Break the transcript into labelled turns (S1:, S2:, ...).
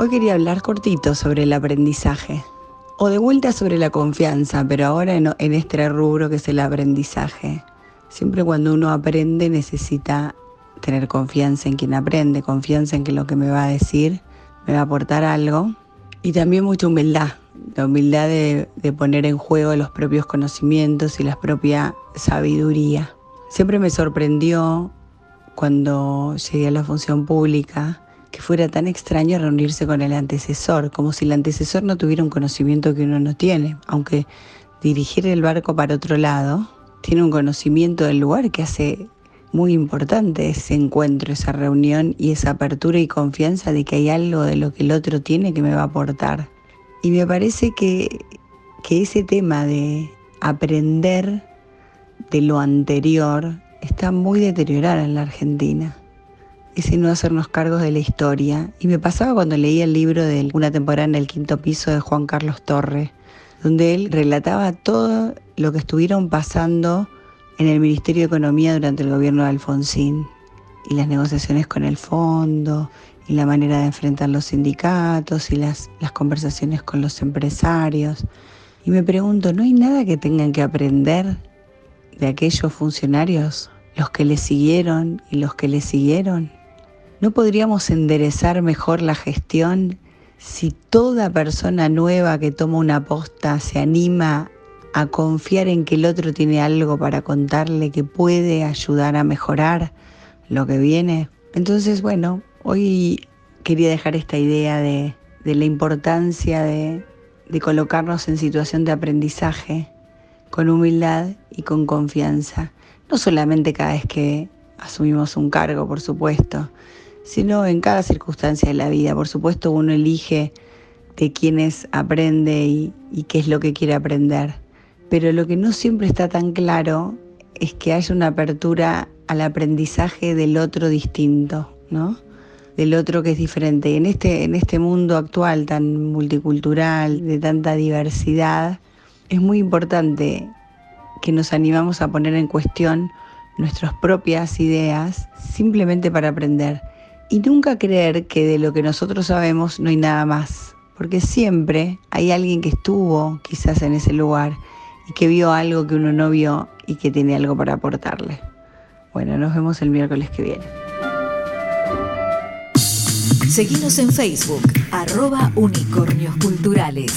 S1: Hoy quería hablar cortito sobre el aprendizaje, o de vuelta sobre la confianza, pero ahora en, este rubro que es el aprendizaje. Siempre cuando uno aprende necesita tener confianza en quien aprende, confianza en que lo que me va a decir me va a aportar algo y también mucha humildad, la humildad de, de, poner en juego los propios conocimientos y la propia sabiduría. Siempre me sorprendió cuando llegué a la función pública que fuera tan extraño reunirse con el antecesor, como si el antecesor no tuviera un conocimiento que uno no tiene, aunque dirigir el barco para otro lado tiene un conocimiento del lugar que hace muy importante ese encuentro, esa reunión y esa apertura y confianza de que hay algo de lo que el otro tiene que me va a aportar. Y me parece que, que ese tema de aprender de lo anterior está muy deteriorada en la Argentina. Ese no hacernos cargos de la historia. Y me pasaba cuando leía el libro de una temporada en el quinto piso de Juan Carlos Torre, donde él relataba todo lo que estuvieron pasando en el Ministerio de Economía durante el gobierno de Alfonsín y las negociaciones con el fondo y la manera de enfrentar los sindicatos y las, las conversaciones con los empresarios. Y me pregunto, ¿no hay nada que tengan que aprender de aquellos funcionarios, los que le siguieron y los que le siguieron? ¿No podríamos enderezar mejor la gestión si toda persona nueva que toma una posta se anima a confiar en que el otro tiene algo para contarle que puede ayudar a mejorar lo que viene. Entonces, bueno, hoy quería dejar esta idea de, la importancia de, de colocarnos en situación de aprendizaje con humildad y con confianza. No solamente cada vez que asumimos un cargo, por supuesto, sino en cada circunstancia de la vida. Por supuesto, uno elige de quiénes aprende y, y qué es lo que quiere aprender pero lo que no siempre está tan claro es que haya una apertura al aprendizaje del otro distinto, ¿no? Del otro que es diferente. En este, en este mundo actual tan multicultural, de tanta diversidad, es muy importante que nos animamos a poner en cuestión nuestras propias ideas simplemente para aprender y nunca creer que de lo que nosotros sabemos no hay nada más, porque siempre hay alguien que estuvo quizás en ese lugar y que vio algo que uno no vio y que tiene algo para aportarle. Bueno, nos vemos el miércoles que viene.
S2: Seguimos en Facebook, arroba unicornios culturales.